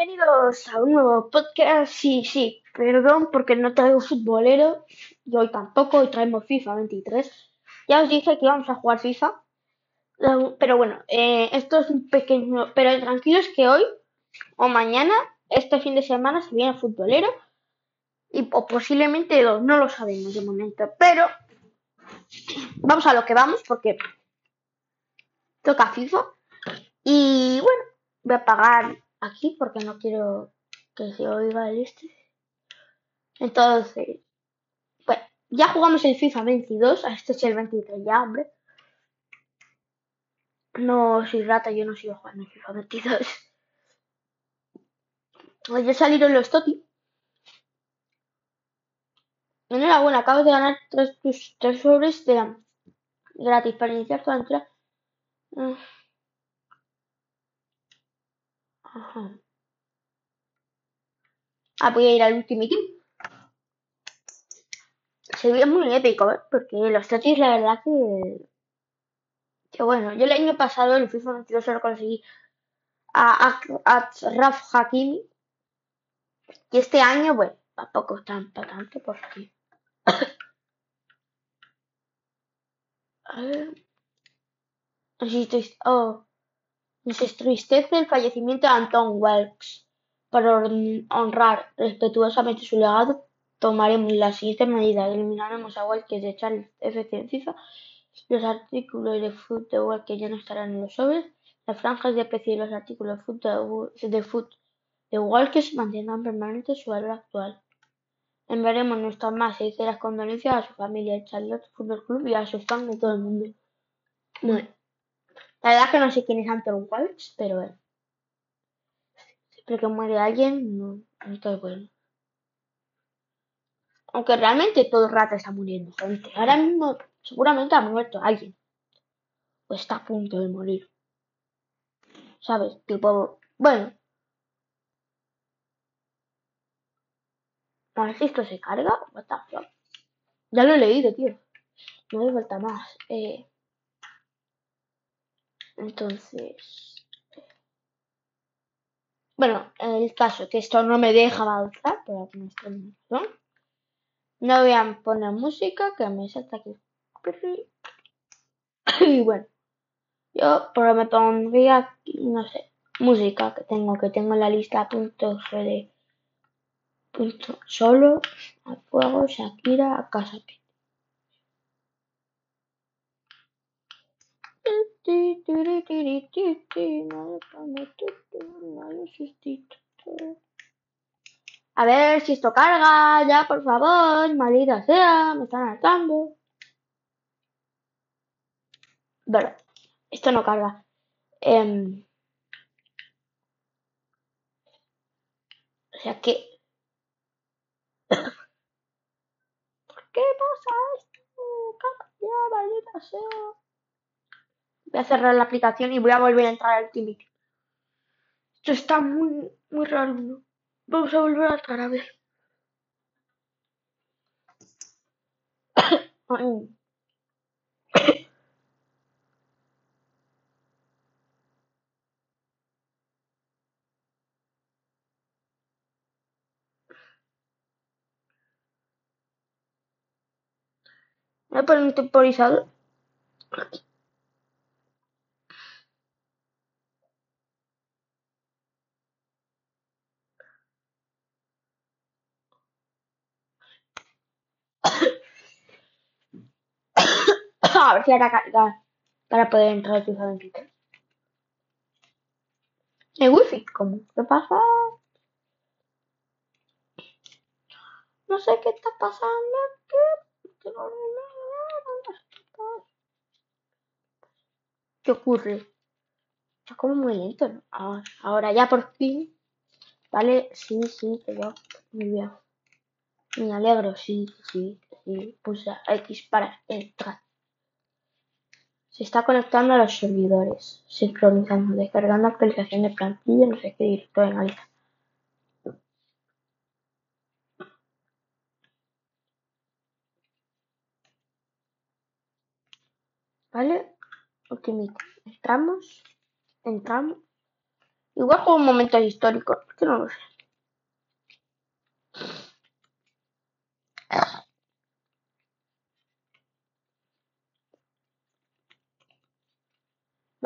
bienvenidos a un nuevo podcast. Sí, sí, perdón porque no traigo futbolero. Y hoy tampoco, hoy traemos FIFA 23. Ya os dije que íbamos a jugar FIFA, pero bueno, eh, esto es un pequeño... Pero tranquilos que hoy o mañana, este fin de semana, se viene futbolero. Y o posiblemente dos, no lo sabemos de momento, pero vamos a lo que vamos porque toca FIFA. Y bueno, voy a pagar aquí porque no quiero que se oiga el este. Entonces, bueno, ya jugamos el FIFA 22, este es el 23 ya, hombre. No soy rata, yo no sigo jugando el FIFA 22. Ya salieron los Toti. Enhorabuena, acabas de ganar tres, tres sobres de gratis para iniciar tu aventura. Mm. Ajá. Ah, voy a ir al último Se ve muy épico, ¿eh? Porque los totis, la verdad que. Que bueno, yo el año pasado en FIFA 22 solo conseguí a, a, Raf Hakimi. Y este año, bueno, tampoco tanto, tanto, porque. a ver. Oh. Nos entristece el fallecimiento de Anton Welks. Para honrar respetuosamente su legado, tomaremos las siguientes medidas. Eliminaremos a Welks de Charles F. FIFA. Los artículos de de Welks ya no estarán en los sobres. Las franjas de precio y los artículos de foot de, foot de Welks mantendrán permanente su valor actual. Enviaremos nuestras más sinceras condolencias a su familia, el Charlotte Football Club y a sus fans de todo el mundo. Bueno. La verdad que no sé quién es Anton Walsh, pero eh, siempre que muere alguien, no, no está bueno. Aunque realmente todo el rato está muriendo gente. Ahora mismo seguramente ha muerto alguien. O está a punto de morir. ¿Sabes? Tipo, bueno. A ver si esto se carga. What Ya lo he leído, tío. No me falta más. Eh, entonces, bueno, en el caso que esto no me deja avanzar, por alguna razón, no voy a poner música que me salta aquí. Y bueno, yo pero me pondría aquí, no sé, música que tengo, que tengo en la lista punto de punto solo, a fuego, Shakira, a casa. A ver si esto carga, ya por favor, maldita sea, me están hartando. Bueno, esto no carga. Em, o sea que... ¿Por qué pasa esto? Ya, maldita sea. Voy a cerrar la aplicación y voy a volver a entrar al Ultimate. Esto está muy, muy raro, ¿no? Vamos a volver a entrar a ver. A poner un temporizador. A ver si hará cargar para poder entrar tu aventura. El wifi, ¿cómo? ¿Qué pasa? No sé qué está pasando ¿Qué ocurre? Está como muy lento, ¿no? Ah, ahora ya por fin. Vale, sí, sí. Muy bien. Me alegro, sí, sí, sí. Pulsa X para entrar. Se está conectando a los servidores, sincronizando, descargando actualización de plantilla, no sé qué directo en alta. ¿Vale? Ultimate. Entramos, entramos Igual con momentos históricos, que no lo sé.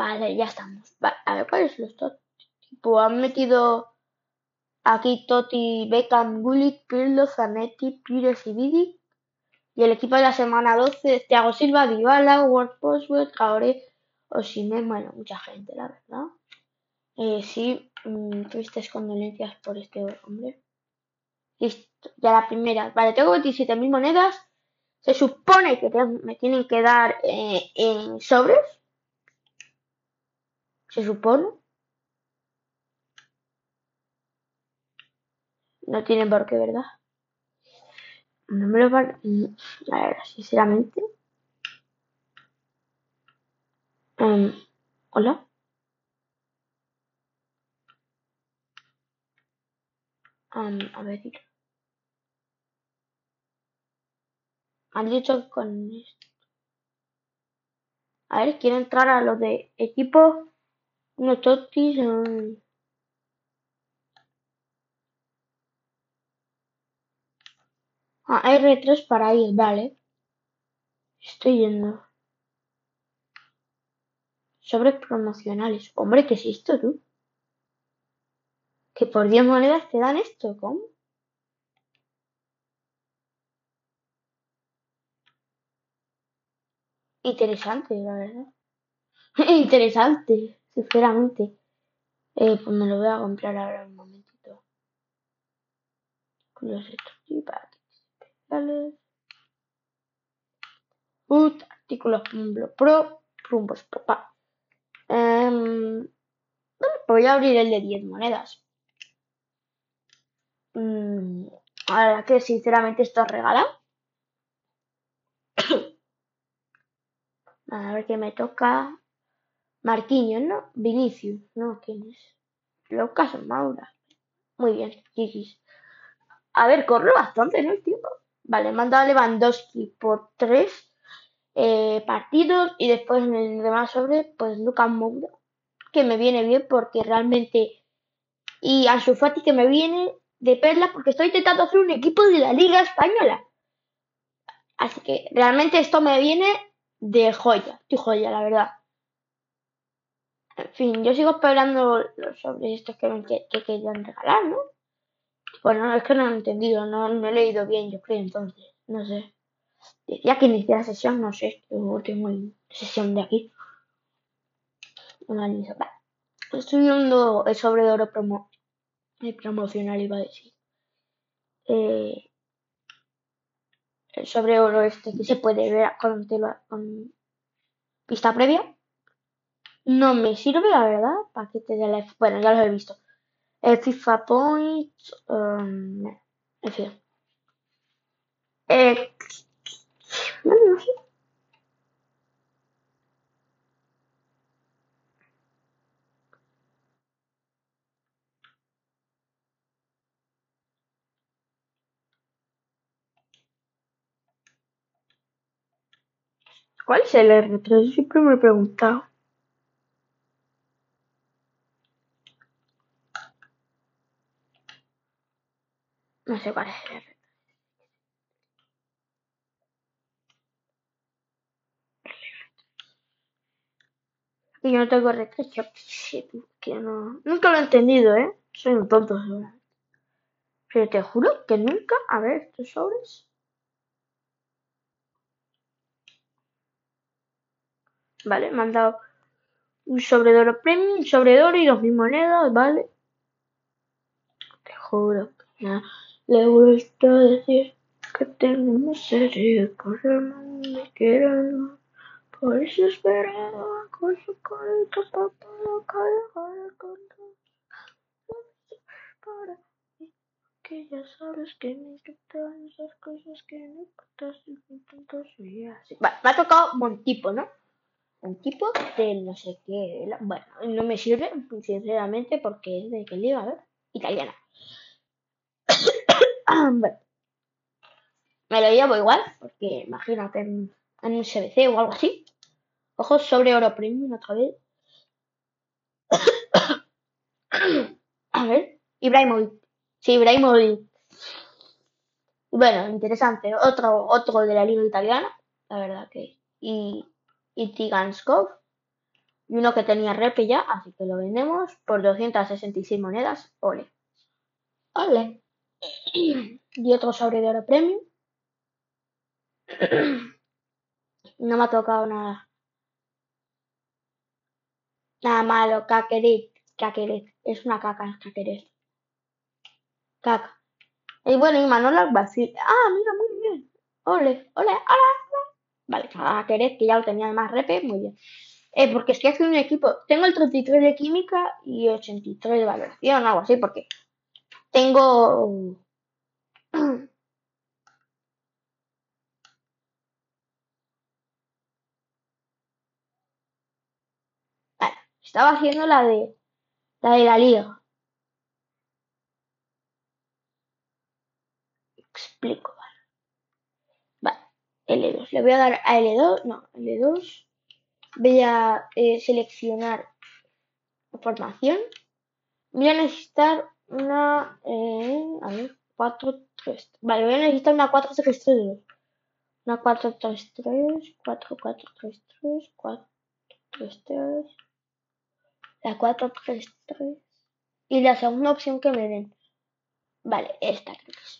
Vale, ya estamos. A ver cuáles los Totti. Tipo, han metido aquí Totti, Beckham, Gullit, Pirlo, Zanetti, Pires y Vidi. Y el equipo de la semana 12 Thiago Silva, Dybala, Ward Postwood, Traoré, Osimhen, bueno, mucha gente, la verdad. Eh, sí, mm, tristes condolencias por este hombre. Listo, ya la primera. Vale, tengo 27.000 monedas. Se supone que me tienen que dar eh, en sobres. Se supone. No tienen por qué, ¿verdad? No me lo van... A ver, sinceramente. Um, Hola. Um, a ver. Han dicho con esto. A ver, quiero entrar a lo de equipo. Totis. Um, Ah, R3 para ir, vale. Estoy yendo. Sobres promocionales. Hombre, ¿qué es esto, tú? Que por 10 monedas te dan esto, ¿cómo? Interesante, la verdad. Interesante, sinceramente. Eh, pues me lo voy a comprar ahora un momentito. Con los estos artículos artículos pro, rumbos papá. Em, voy a abrir el de 10 monedas. Mm, ahora que sinceramente esto es regalado. a ver qué me toca. Marquinhos, ¿no? Vinicius, ¿no? ¿Quién es? Lucas Maura. Muy bien, Gigis. A ver, corre bastante, ¿no? El tiempo. Vale, manda a Lewandowski por tres eh, partidos y después en el demás sobre, pues Lucas Moura, que me viene bien porque realmente. Y Ansu Fati que me viene de perla porque estoy intentando hacer un equipo de la Liga Española. Así que realmente esto me viene de joya, de joya, la verdad. En fin, yo sigo esperando los sobres estos que, me, que querían regalar, ¿no? Bueno, es que no lo he entendido, no, no he leído bien, yo creo, entonces, no sé. Decía que inicié la sesión, no sé, yo tengo sesión de aquí. Una Estoy viendo el sobre de oro promo, el promocional, iba a decir. Eh, el sobre oro este que se puede ver con, con pista previa. No me sirve, la verdad, paquete de la... Bueno, ya lo he visto. El FIFA Point. Um, en fin. Eh. ¿Cuál es el R3? Siempre me he preguntado. No sé cuál es el R3. Y yo no tengo R3, que no. Nunca lo he entendido, ¿eh? Soy un tonto, seguramente. Pero te juro que nunca. A ver, estos sobres. Vale, me han dado un sobre de oro premium, un sobre de oro y dos mil monedas, ¿vale? Te juro que. Le gusta decir que tenemos serie, por el mundo quiero por eso esperaba con su carita tapada, cara con para que ya sabes que me encantan esas cosas que me importas y me tanto soy así. Vale, me ha tocado un tipo, ¿no? Un tipo de no sé qué. Bueno, no me sirve, sinceramente, porque es de que liga, a ver, italiana. Me lo llevo igual, porque imagínate en, un CBC o algo así. Ojos sobre oro premium otra vez. A ver, Ibrahimovic. Sí, Ibrahimovic. Bueno, interesante. Otro, otro de la liga italiana, la verdad que. Y, y Tiganskov. Y uno que tenía repe ya, así que lo vendemos por 266 monedas. Ole. Ole. Y otro sobre de oro premium. No me ha tocado nada. Nada malo, Kakeret. Kakeret. Es una caca, Kakeret. Caca. Y bueno, y Manola Basil. Ah, mira, muy bien. Ole, ole, ole. Vale, Kakeret, que ya lo tenía de más repe, muy bien. Eh, porque estoy haciendo un equipo. Tengo el 33 de química y 83 de valoración, algo así, porque tengo. Estaba haciendo la de la de liga. Explico, vale. Vale, L2. Le voy a dar a L2. No, L2. Voy a eh, seleccionar formación. Voy a necesitar una. Eh, a ver, 4, 3. Vale, voy a necesitar una 4, 3, 3, Una 4, 3, 3. 4, 4, 3, 3. 4, 3, 3. La 4, 3, 3. Y la segunda opción que me den. Vale, esta.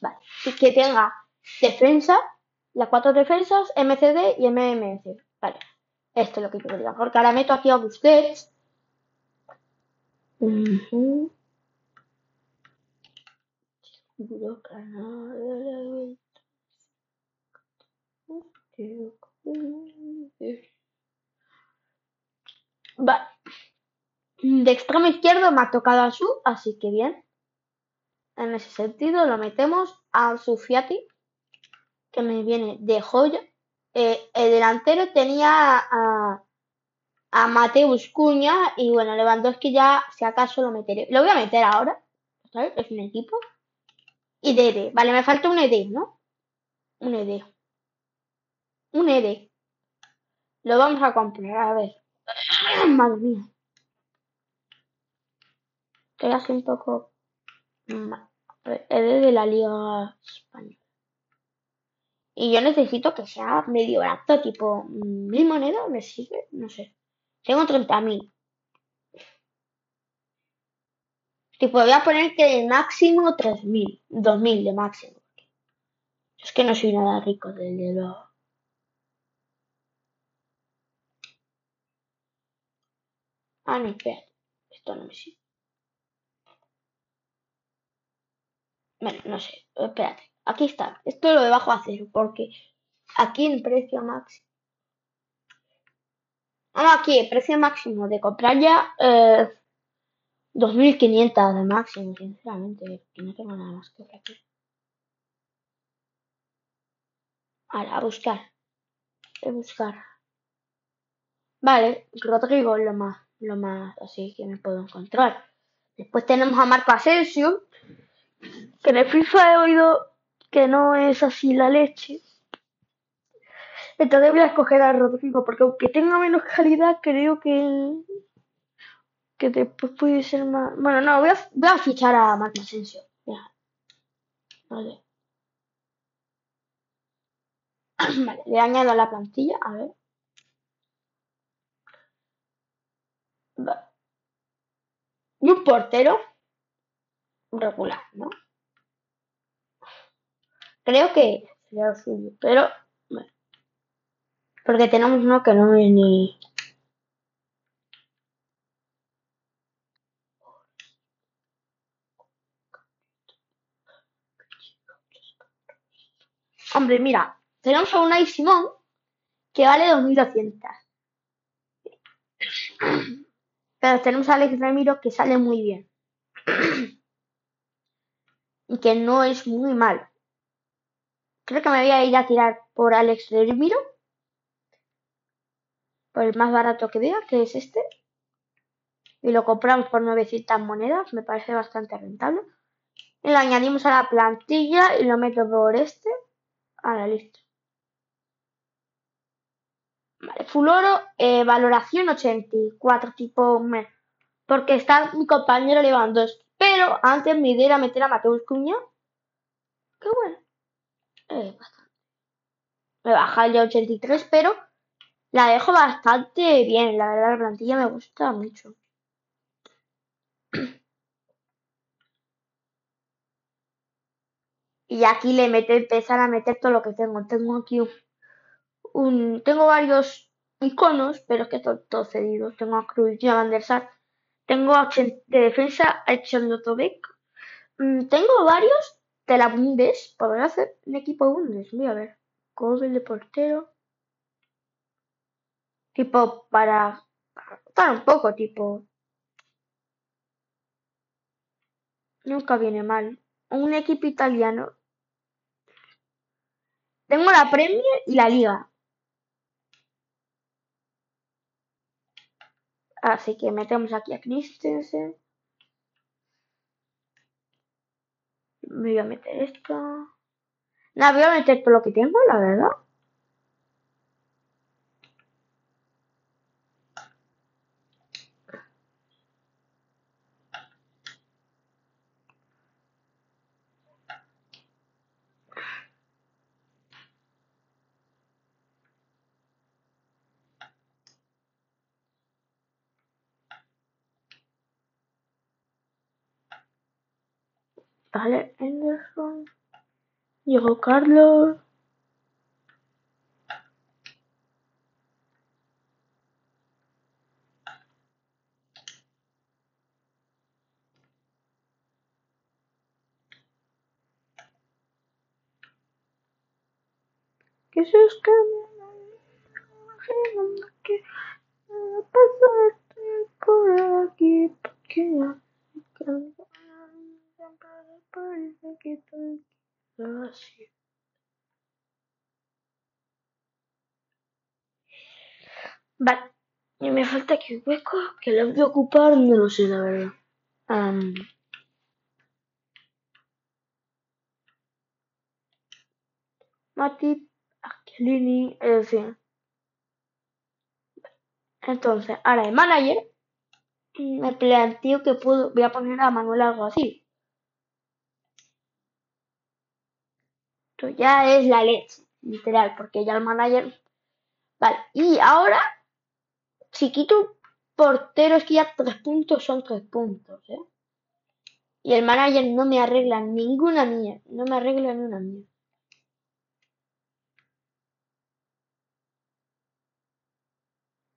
Vale. Y que tenga defensa, las cuatro defensas, MCD y MMC. Vale. Esto es lo que yo quería. Porque ahora meto aquí a Busquets. Uh -huh. Vale. De extremo izquierdo me ha tocado a su, así que bien. En ese sentido lo metemos a Sufiati, que me viene de joya. Eh, el delantero tenía a, a Mateus Cuña y bueno, Lewandowski ya si acaso lo meteré. Lo voy a meter ahora. Es un equipo. Y Dede. Vale, me falta un ED, ¿no? Un ED. Un ED. Lo vamos a comprar, a ver. Madre mía. Estoy así un poco... ED de la Liga Española. Y yo necesito que sea medio barato, tipo mil monedas, ¿me sigue? No sé. Tengo 30.000. Tipo, voy a poner que de máximo 3.000, 2.000 de máximo. Es que no soy nada rico desde luego. Ah, no, espérate. Esto no me sirve. Bueno, no sé. Espérate. Aquí está. Esto lo debajo a cero porque aquí en precio máximo. Ah, aquí, precio máximo de comprar ya eh, 2.500 de máximo, sinceramente. Que no tengo nada más que ver aquí. Ahora, a buscar. A buscar. Vale, Rodrigo lo más, lo más así que me puedo encontrar. Después tenemos a Marco Asensio, que en el FIFA he oído que no es así la leche. Entonces voy a escoger a Rodrigo, porque aunque tenga menos calidad, creo que que después puede ser más... Bueno, no, voy a, voy a fichar a Marco Asensio. Vale. vale, le añado la plantilla, a ver. Vale. Y un portero regular, ¿no? Creo que sería suyo, pero bueno. Porque tenemos uno que no es ni Hombre, mira, tenemos a Unai Simón que vale 2200. Pero tenemos a Alex Ramiro que sale muy bien. y que no es muy mal. Creo que me voy a ir a tirar por Alex Ramiro. Por el más barato que vea, que es este. Y lo compramos por 900 monedas. Me parece bastante rentable. Y lo añadimos a la plantilla y lo meto por este. Ahora, listo. Vale, full oro, eh, valoración 84, tipo... Me, Porque está mi compañero Lewandowski. Pero antes mi idea era meter a Mateus Cuña. Qué bueno. Eh, me baja el de 83, pero la dejo bastante bien. La verdad, la plantilla me gusta mucho. Y aquí le meto, empezar a meter todo lo que tengo. Tengo aquí un, tengo varios iconos, pero es que son todos cedidos. Tengo a Cruz y a Van der Sar. Tengo de defensa a Lotovic. Mm, tengo varios de la Bundes. Podría hacer un equipo Bundes. Voy a ver. Cobre de portero. Tipo para, para un poco, tipo. Nunca viene mal. Un equipo italiano tengo la Premier y la Liga. Así que metemos aquí a Christensen. Voy a meter esto. Nada, voy a meter todo lo que tengo, la verdad. Vale, Anderson. Llegó Carlos. Se escapa que pasarte por aquí porque parece que estoy así. Vale, y me falta aquí un hueco que lo voy a ocupar, no lo sé la verdad. Um, Mati, Aquilini, en fin. Entonces, ahora el manager me planteo que puedo, voy a poner a Manuel algo así. Esto ya es la leche, literal, porque ya el manager. Vale, y ahora, si quito portero, es que ya tres puntos son tres puntos, ¿eh? Y el manager no me arregla ninguna mía, no me arregla ni una mía.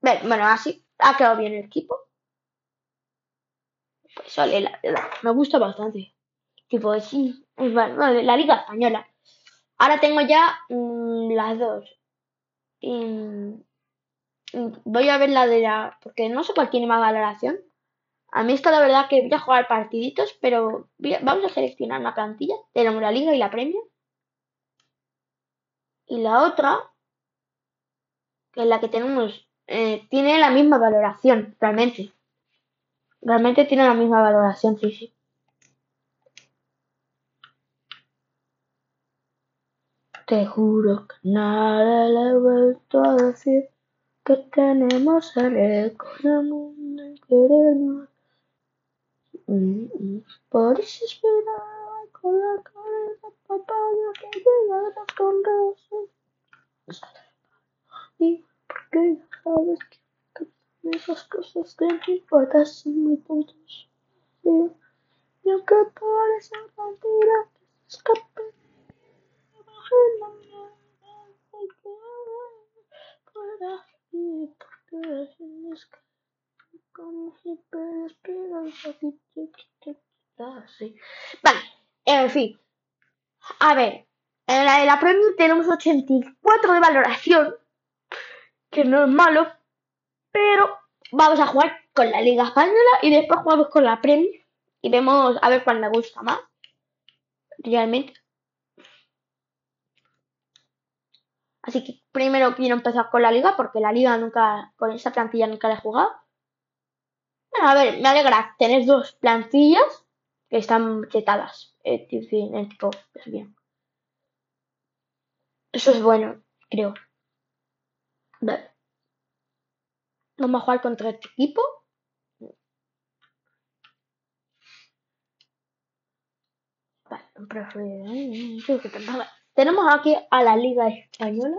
Bueno, así ha quedado bien el equipo. Pues vale, la me gusta bastante. Tipo, sí, vale, la Liga Española. Ahora tengo ya mm, las dos. Voy a ver la de la... Porque no sé cuál tiene más valoración. A mí está la verdad que voy a jugar partiditos, pero vamos a seleccionar una plantilla. Tenemos la Liga y la Premier. Y la otra, que es la que tenemos, eh, tiene la misma valoración, realmente. Realmente tiene la misma valoración, sí, sí. Te juro que nada le he vuelto a decir que tenemos el eco del mundo y queremos. Por eso esperaba con la cabeza papaya que llegaras con rosas. Y porque ya sabes que esas cosas que me importan son muy tontas. Y aunque parezca mentira, escapé. Vale, en fin. A ver, en la de la Premier tenemos 84 de valoración, que no es malo, pero vamos a jugar con la Liga Española y después jugamos con la Premier y vemos a ver cuál me gusta más. Realmente. Así que primero quiero empezar con la liga, porque la liga nunca, con esta plantilla nunca la he jugado. Bueno, a ver, me alegra tener dos plantillas que están chetadas. En fin, tipo, es bien. Eso es bueno, creo. Vale. Vamos a jugar contra este equipo. Vale, un profe. Tenemos aquí a la Liga Española.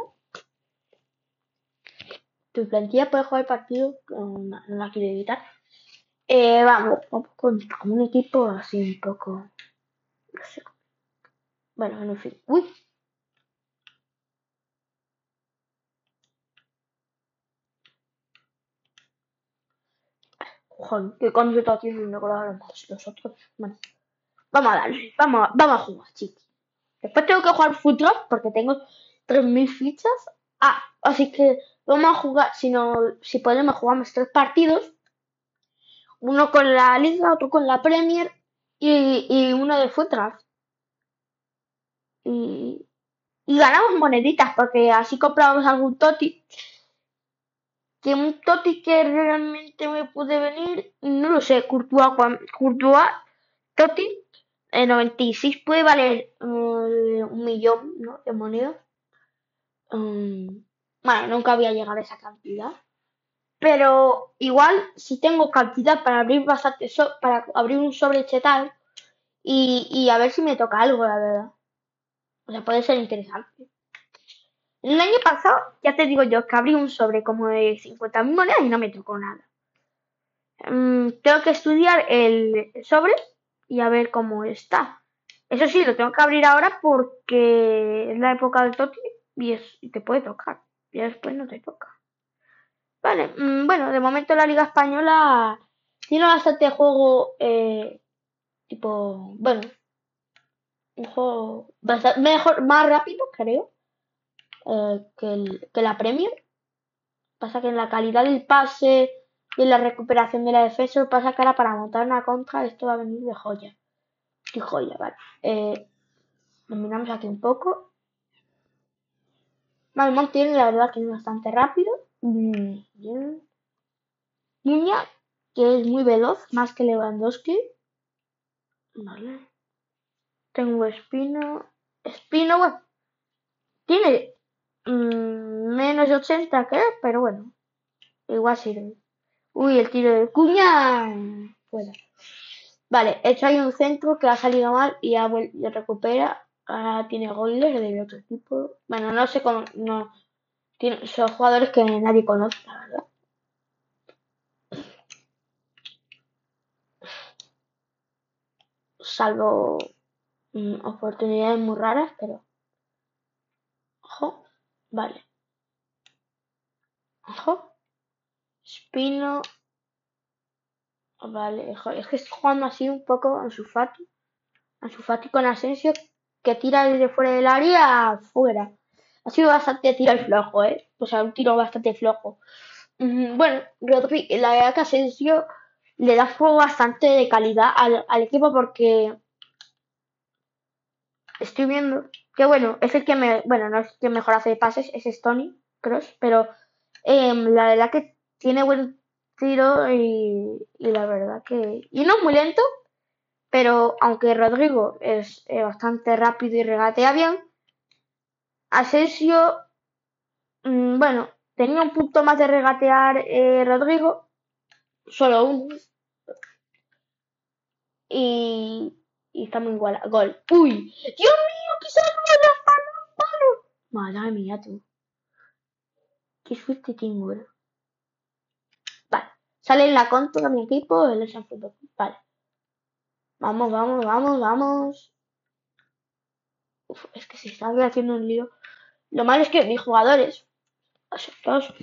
Tu plantilla puede jugar partido, no, la quiero evitar. Eh, vamos, con, un equipo así un poco. No sé. Bueno, en fin. Uy, Joder, qué camiseta tiene no más los otros. Bueno, vamos a darle, vamos, vamos a jugar, chicos. Después tengo que jugar fútbol porque tengo 3.000 fichas. Ah, así que vamos a jugar, si no, si podemos jugamos tres partidos. Uno con la Liga, otro con la Premier y, y uno de fútbol. Y, y ganamos moneditas porque así compramos algún toti que un Toti que realmente me puede venir, no lo sé, Courtois, Courtois Toti, el 96 puede valer mm, un millón de monedas. Mm, bueno, nunca había llegado a esa cantidad. Pero igual, si tengo cantidad para abrir bastante, para abrir un sobre chetal y, y a ver si me toca algo, la verdad. O sea, puede ser interesante. El año pasado, ya te digo yo, que abrí un sobre como de 50.000 monedas y no me tocó nada. Mm, tengo que estudiar el sobre y a ver cómo está. Eso sí, lo tengo que abrir ahora porque es la época del Toti y, es, te puede tocar. Y después no te toca. Vale, mm, bueno, de momento la Liga Española tiene bastante juego, eh, tipo, bueno, un juego mejor, más rápido, creo eh, que, la Premier. Pasa que en la calidad del pase y en la recuperación de la defensa, pasa que ahora para montar una contra esto va a venir de joya. De joya, vale. Eh, dominamos aquí un poco. Vale, tiene la verdad que es bastante rápido. Mm, bien. Que es muy veloz, más que Lewandowski. Vale. Tengo Espino. Espino, bueno. Tiene Mm, menos de 80 creo, pero bueno, igual sirve. Uy, el tiro de cuña. Bueno. Vale, hecho hay un centro que ha salido mal y ya, recupera. Ahora tiene goles de otro tipo. Bueno, no sé cómo. No, tiene, son jugadores que nadie conoce, la verdad. Salvo mm, oportunidades muy raras, pero. Ojo. Vale. Ojo. Espino. Vale, es que estoy jugando así un poco Ansu Fati. Ansu Fati con Asensio que tira desde fuera del área fuera. Ha sido bastante tiro flojo, ¿eh? O sea, un tiro bastante flojo. Bueno, Rodri, la verdad que Asensio le da fuego bastante de calidad al, equipo porque estoy viendo que bueno, es el que me, bueno, no es el que mejor hace pases, es Stony Cross, pero em, la verdad que tiene buen tiro y, la verdad que, y no es muy lento, pero aunque Rodrigo es eh, bastante rápido y regatea bien, Asensio, mm, bueno, tenía un punto más de regatear eh, Rodrigo, solo uno. Y, y estamos igual. Gol. ¡Uy! ¡Dios mío! ¡Que la palo! Madre mía, tú. Qué suerte tengo. Sale en la contra mi equipo, el San Vale. Vamos, vamos, vamos, vamos. Uf, es que se está haciendo un lío. Lo malo es que mis jugadores, todos,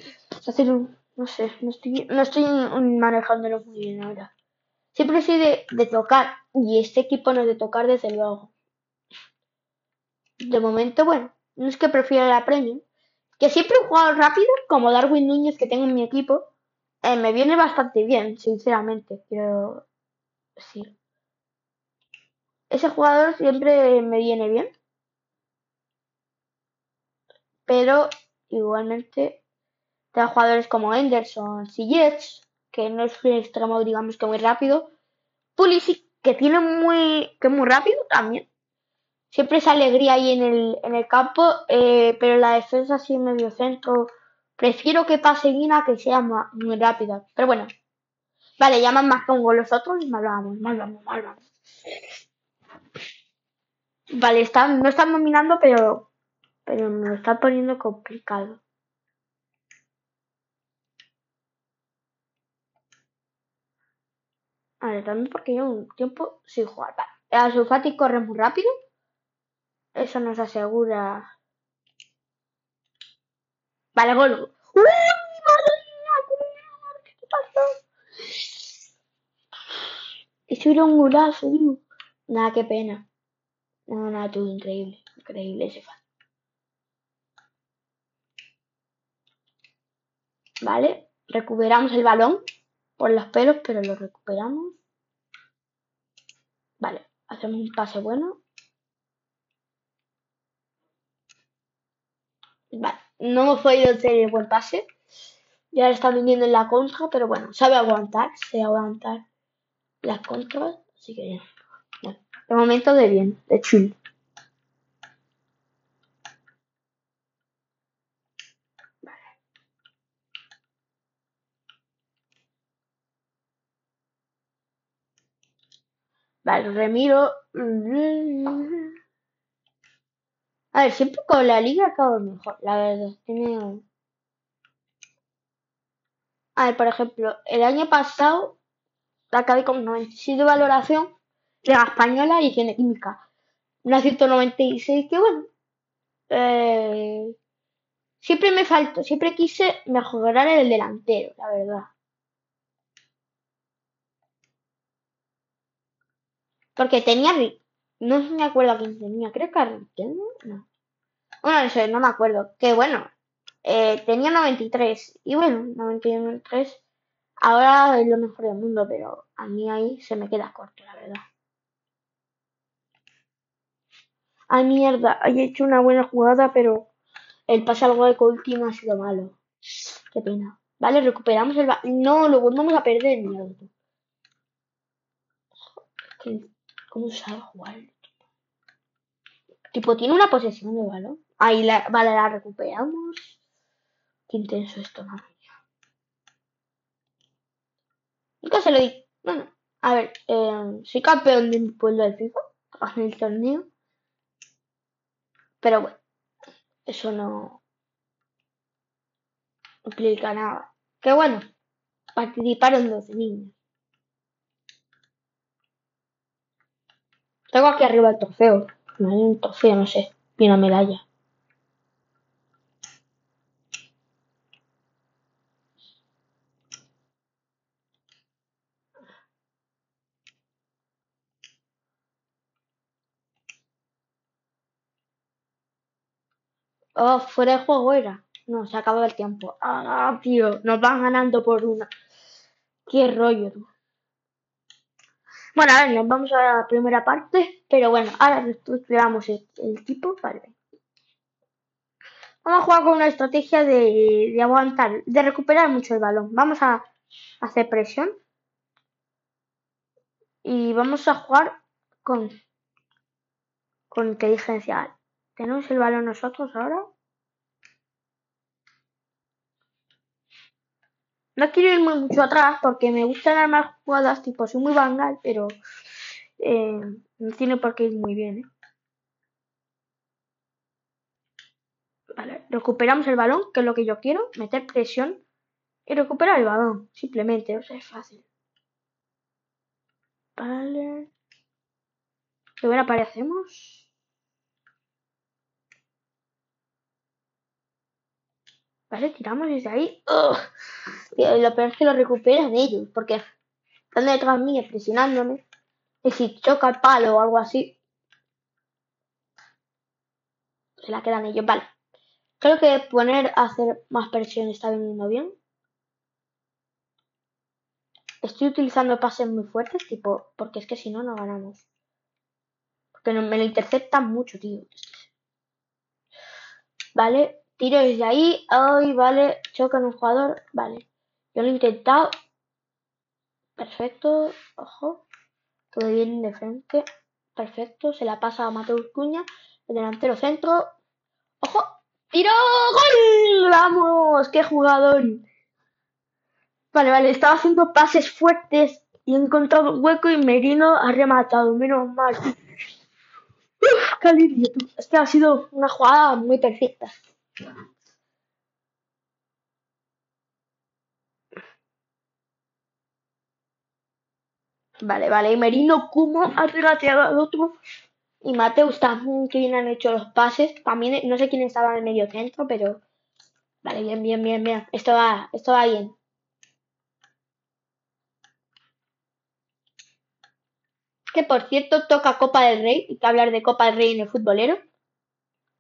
no sé, no estoy, no estoy manejándolo muy bien ahora. Siempre soy de, tocar y este equipo no es de tocar desde luego. De momento, bueno, no es que prefiera la Premium, que siempre he jugado rápido, como Darwin Núñez que tengo en mi equipo, eh, me viene bastante bien, sinceramente, quiero decir. Ese jugador siempre me viene bien. Pero igualmente tengo jugadores como Henderson, Jets que no es un extremo, digamos que muy rápido. Pulisic, que tiene muy, que muy rápido también. Siempre es alegría ahí en el, en el campo, eh, pero la defensa en medio centro. Prefiero que pase Guina que sea muy rápida. Pero bueno. Vale, llaman más que un gol los otros y mal vamos, mal vamos, mal vamos. Vale, están, no están dominando, pero, pero me lo está poniendo complicado. Vale, también porque llevo un tiempo sin jugar. Vale. El Sulfati corre muy rápido. Eso nos asegura. Vale, gol. ¡Uy, madre mía! ¿Qué pasó? Eso era un golazo, tío. Nada, qué pena. No, nada, todo increíble. Increíble ese fan. Vale, recuperamos el balón por los pelos, pero lo recuperamos. Vale, hacemos un pase bueno. Vale, no hemos podido el buen pase. Ya está viniendo en la contra, pero bueno, sabe aguantar, sabe aguantar las contras, así que de momento de bien, de chill. Vale, remiro. A ver, siempre con la liga acabo mejor, la verdad. Tiene... A ver, por ejemplo, el año pasado acabé con 97 de valoración, Liga Española y Higiene Química. Una 196 que bueno. Eh, siempre me faltó, siempre quise mejorar el delantero, la verdad. Porque tenía. No me acuerdo a quién tenía. Creo que a. No. Bueno, eso no me acuerdo. Que bueno. Eh, tenía 93. Y bueno, 93. Ahora es lo mejor del mundo, pero a mí ahí se me queda corto, la verdad. Ay, mierda. He hecho una buena jugada, pero el pase al gol último ha sido malo. Qué pena. Vale, recuperamos el... No, lo vamos a perder, mierda. ¿Cómo sabe jugar? Tipo, tiene una posesión de balón. Ahí, la, vale, la recuperamos. Qué intenso esto, madre Nunca se lo di. Bueno, a ver, eh, soy campeón de mi pueblo del FIFA en el torneo. Pero bueno, eso no implica nada. Que bueno, participaron 12 niños. Tengo aquí arriba el trofeo. Un trofeo, no sé. Y una medalla. Oh, fuera de juego era. No, se acabó el tiempo. Ah, tío, nos van ganando por una. Qué rollo, tú. Bueno, a ver, nos vamos a la primera parte, pero bueno, ahora reestructuramos el, el tipo, vale. Vamos a jugar con una estrategia de, aguantar, de recuperar mucho el balón. Vamos a hacer presión. Y vamos a jugar con, con inteligencia. Tenemos el balón nosotros ahora. No quiero irme mucho atrás porque me gustan armar jugadas tipo soy muy vangal, pero eh, no tiene por qué ir muy bien. ¿eh? Vale, recuperamos el balón, que es lo que yo quiero, meter presión y recuperar el balón, simplemente, o sea, es fácil. Vale. ¿Qué buena aparecemos? Vale, tiramos desde ahí. lo peor es que lo recuperan ellos, porque están detrás mío presionándome. Y si choca el palo o algo así, se la quedan ellos. Vale. Creo que poner a hacer más presión está viniendo bien. Estoy utilizando pases muy fuertes, tipo, porque es que si no, no ganamos. Porque me lo interceptan mucho, tío. Vale, Tiro desde ahí. Ay, vale. Choca en un jugador. Vale. Yo lo he intentado. Perfecto. Ojo. Todo bien de frente. Perfecto. Se la pasa a Mateus Cuña. El delantero centro. Ojo. ¡Tiro! ¡Gol! ¡Vamos! ¡Qué jugador! Vale, vale. Estaba haciendo pases fuertes y he encontrado un hueco y Merino ha rematado. Menos mal. Calirio, tú. Es ha sido una jugada muy perfecta. Vale, vale. Merino Kumo ha regateado al otro. Y Mateus también, que bien han hecho los pases. También no sé quién estaba en el medio centro, pero. Vale, bien, bien, bien, bien. Esto va, esto va bien. Que por cierto toca Copa del Rey. Y que hablar de Copa del Rey en el futbolero.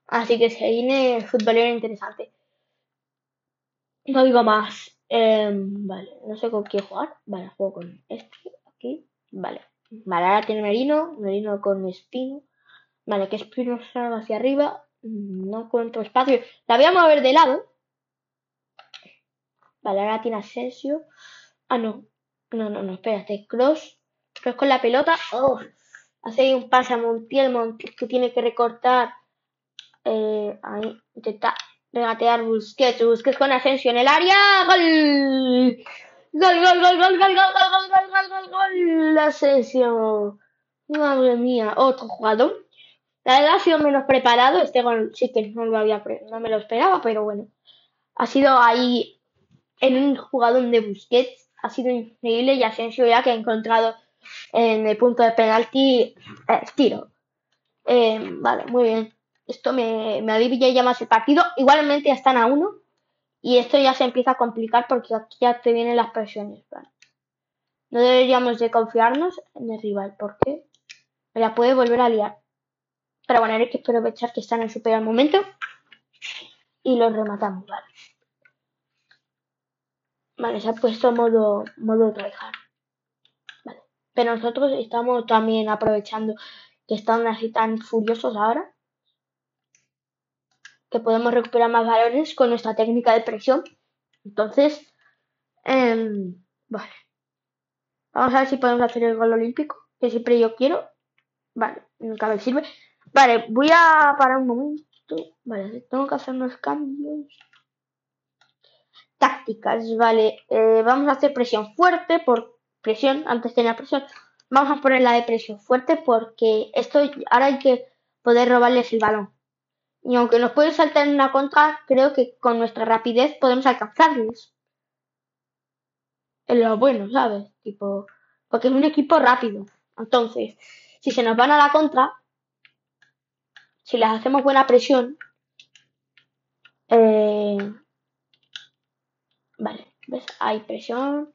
Así que se viene futbolero interesante. No digo más. Em, vale, no sé con quién jugar. Vale, juego con este. Aquí. Vale. Vale, ahora tiene Merino. Merino con Espino. Vale, que Espino salga hacia arriba. No encuentro espacio. La voy a mover de lado. Vale, ahora tiene Asensio. Ah, no. No, no, no, espérate. Cross. Cross con la pelota. Oh. Hace un pase a Montiel. Montiel que tiene que recortar. Eh, ahí. Intenta regatear Busquets. Busquets con Asensio en el área. ¡Gol! ¡Gol, gol, gol, gol, gol, gol, gol, gol, gol, gol, gol! Asensio. Madre mía. Otro jugador. La verdad ha sido menos preparado. Este gol sí que no, lo había, no me lo esperaba, pero bueno. Ha sido ahí en un jugador de Busquets. Ha sido increíble y Asensio ya que ha encontrado en el punto de penalti el tiro. Eh, vale, muy bien. Esto me, me alivia ya más el partido. Igualmente ya están a uno. Y esto ya se empieza a complicar porque aquí ya te vienen las presiones. Vale. No deberíamos de confiarnos en el rival porque me la puede volver a liar. Pero bueno, hay que aprovechar que están en su peor momento. Y los rematamos, vale. Vale, se ha puesto modo, modo tryhard. Vale. Pero nosotros estamos también aprovechando que están así tan furiosos ahora. Que podemos recuperar más valores con nuestra técnica de presión. Entonces, eh, vale. Vamos a ver si podemos hacer el gol olímpico. Que siempre yo quiero. Vale, nunca me sirve. Vale, voy a parar un momento. Vale, tengo que hacer unos cambios. Tácticas, vale. Eh, vamos a hacer presión fuerte por presión. Antes tenía presión. Vamos a poner la de presión fuerte porque esto ahora hay que poder robarles el balón. Y aunque nos pueden saltar en una contra, creo que con nuestra rapidez podemos alcanzarles. Es lo bueno, ¿sabes? Tipo, porque es un equipo rápido. Entonces, si se nos van a la contra, si les hacemos buena presión, eh, vale, ¿ves? Hay presión,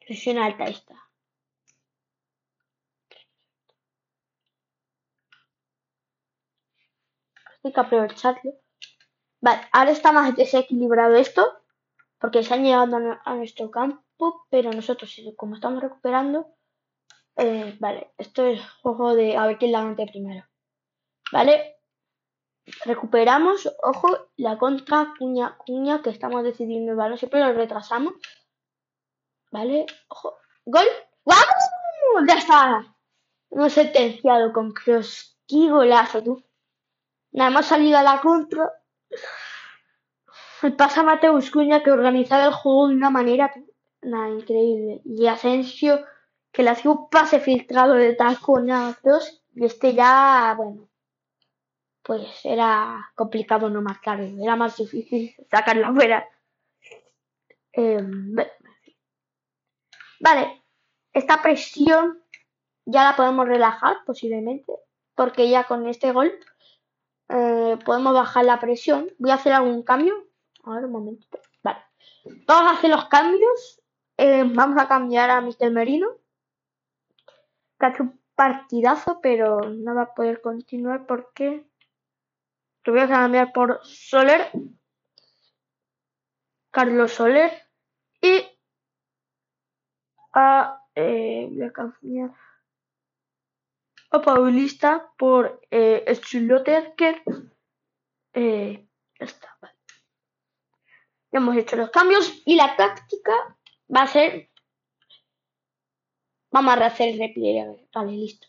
presión alta esta. Hay que aprovecharlo. Vale, ahora está más desequilibrado esto, porque se han llegado a nuestro campo, pero nosotros, como estamos recuperando, eh, vale, esto es juego de a ver quién la mete primero. ¿Vale? Recuperamos, ojo, la contra cuña, cuña que estamos decidiendo el balón, siempre lo retrasamos. ¿Vale? Ojo. ¡Gol! ¡Vamos! ¡Ya está! Hemos sentenciado con. ¡Qué golazo, tú! Nada más salido a la contra. El pasa Mateus Cuña que organizaba el juego de una manera increíble. Y Asensio que le hacía un pase filtrado de taconazos y este ya, bueno, pues era complicado no marcar, era más difícil sacarla fuera. Em, vale, esta presión ya la podemos relajar posiblemente, porque ya con este gol eh, podemos bajar la presión. Voy a hacer algún cambio. A un momentito. Vale. Vamos a hacer los cambios. Eh, vamos a cambiar a Mr. Merino que ha hecho un partidazo, pero no va a poder continuar porque te voy a cambiar por Soler, Carlos Soler y a, eh, voy a cambiar Paulista por eh, que eh, está. Hemos hecho los cambios y la táctica va a ser Vamos a rehacer el repliegue. Vale, listo.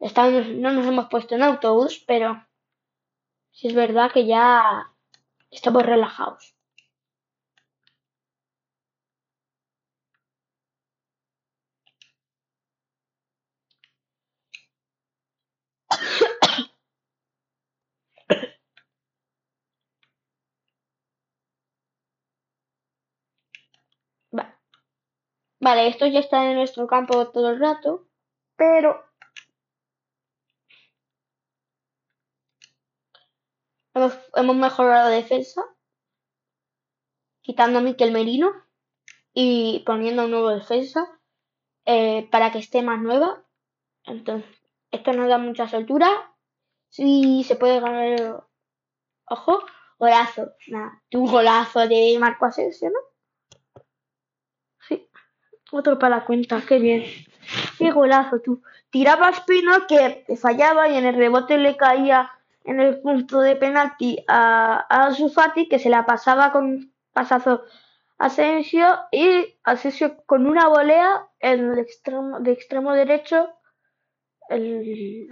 No nos hemos puesto en autobús, pero si es verdad que ya estamos relajados. Vale, estos ya están en nuestro campo todo el rato, pero hemos, mejorado la defensa, quitando a Miquel Merino y poniendo un nuevo defensa eh, para que esté más nueva. Entonces, esto nos da mucha soltura. Sí, se puede ganar. Ojo, golazo. Nada, un golazo de Marco Asensio, ¿no? Otro para la cuenta, qué bien. Qué golazo, tú. Tiraba Espino que fallaba y en el rebote le caía en el punto de penalti a, a Sufati que se la pasaba con pasazo Asensio y Asensio con una volea en el extremo, de extremo derecho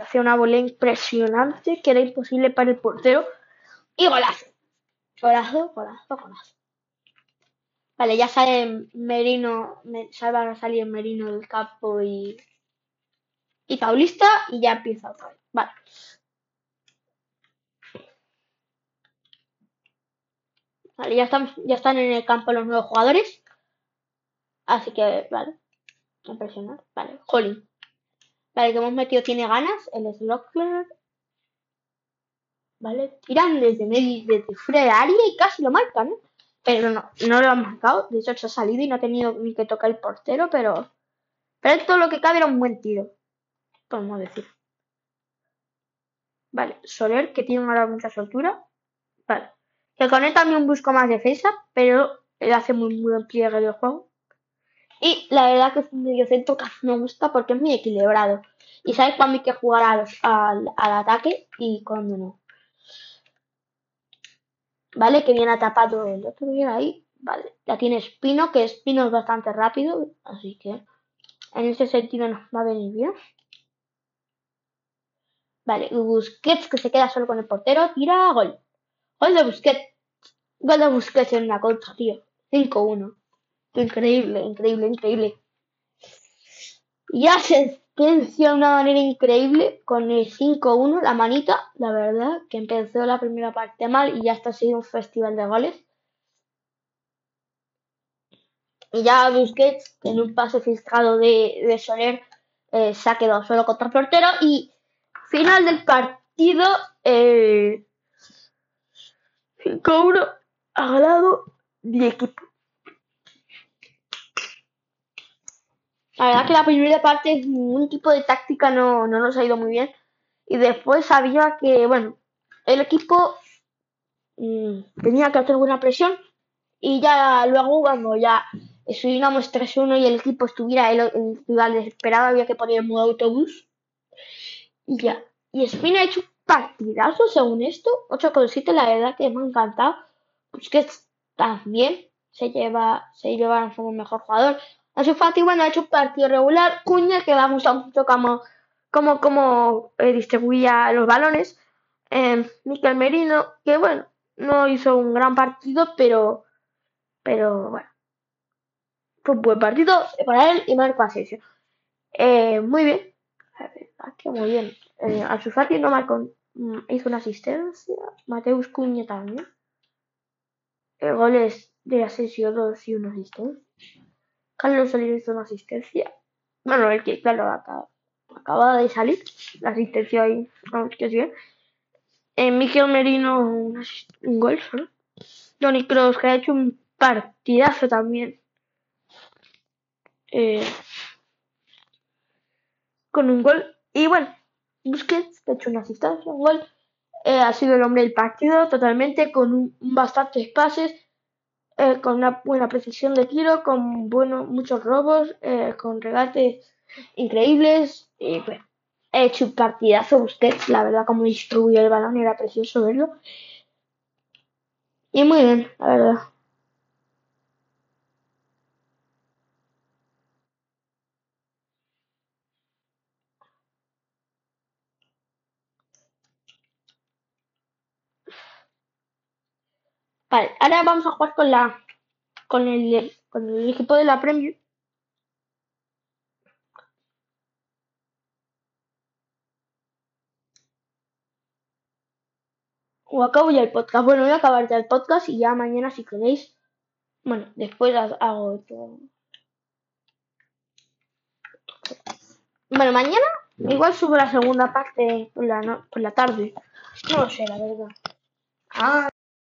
hacía una volea impresionante que era imposible para el portero y golazo. Golazo, golazo, golazo. Vale, ya sale Merino, salva a salir Merino del campo y, y Paulista y ya empieza otra vez. Vale. Vale, ya están, ya están en el campo los nuevos jugadores. Así que, vale. Impresionante. Vale, Holly. Vale, que hemos metido tiene ganas. El Slockler. Vale, tiran desde medio, desde fuera de área y casi lo marcan, ¿eh? Pero no, no lo han marcado. De hecho, se ha salido y no ha tenido ni que tocar el portero, pero. Pero todo lo que cabe era un buen tiro. Podemos decir. Vale, Soler, que tiene ahora mucha soltura. Vale. Que con él también busco más defensa, pero él hace muy, buen pliegue del juego. Y la verdad que es un mediocentro que me gusta porque es muy equilibrado. Y sabes cuándo hay que jugar al, ataque y cuándo no. Vale, que viene tapado el otro día ahí. Vale, ya tiene Espino, que Espino es bastante rápido. Así que en ese sentido nos va a venir bien. Vale, Busquets que se queda solo con el portero, tira gol. Gol de Busquets. Gol de Busquets en la contra, tío. 5-1. Increíble, increíble, increíble. Ya se venció de una manera increíble con el 5-1, la manita, la verdad, que empezó la primera parte mal y ya está sido un festival de goles. Y ya Busquets, en un pase filtrado de, Soler, eh, se ha quedado solo contra el portero. Y final del partido, eh, 5-1 ha ganado mi equipo. La verdad que la primera parte ningún tipo de táctica no, no nos ha ido muy bien. Y después sabía que, bueno, el equipo mm, tenía que hacer buena presión. Y ya luego, cuando ya subíamos 3-1 y el equipo estuviera el, el desesperado, había que poner en modo autobús. Y ya. Y Spin ha hecho un partidazo según esto. 8,7, la verdad que me ha encantado. Pues que también se lleva, se lleva como mejor jugador. Ansu Fati, bueno, ha hecho un partido regular. Cuña, que me ha gustado mucho como, como, como eh, distribuía los balones. Eh, Merino, que bueno, no hizo un gran partido, pero, pero bueno, fue un buen partido para él y Marco Asensio. Eh, muy bien, aquí muy bien. Eh, Fati no marcó, mm, hizo una asistencia. Mateus Cuña también. El gol es de Asensio 2 y 1 asistencia. Carlos Soler hizo una asistencia. Bueno, el que, claro, acaba, de salir. La asistencia ahí, que bien. Eh, Miguel Merino, un, gol solo. Johnny Cross, que ha hecho un partidazo también. Eh, con un gol. Y bueno, Busquets, que ha hecho una asistencia, un gol. Eh, ha sido el hombre del partido totalmente, con un, bastantes pases, eh, con una buena precisión de tiro, con bueno, muchos robos, eh, con regates increíbles. Y bueno, he hecho un partidazo usted, la verdad, como distribuyó el balón, era precioso verlo. Y muy bien, la verdad. Vale, ahora vamos a jugar con la con el, con el equipo de la Premier. O acabo ya el podcast. Bueno, voy a acabar ya el podcast y ya mañana si queréis. Bueno, después hago todo. Bueno, mañana igual subo la segunda parte por la, no- por la tarde. No lo sé, la verdad. Ah,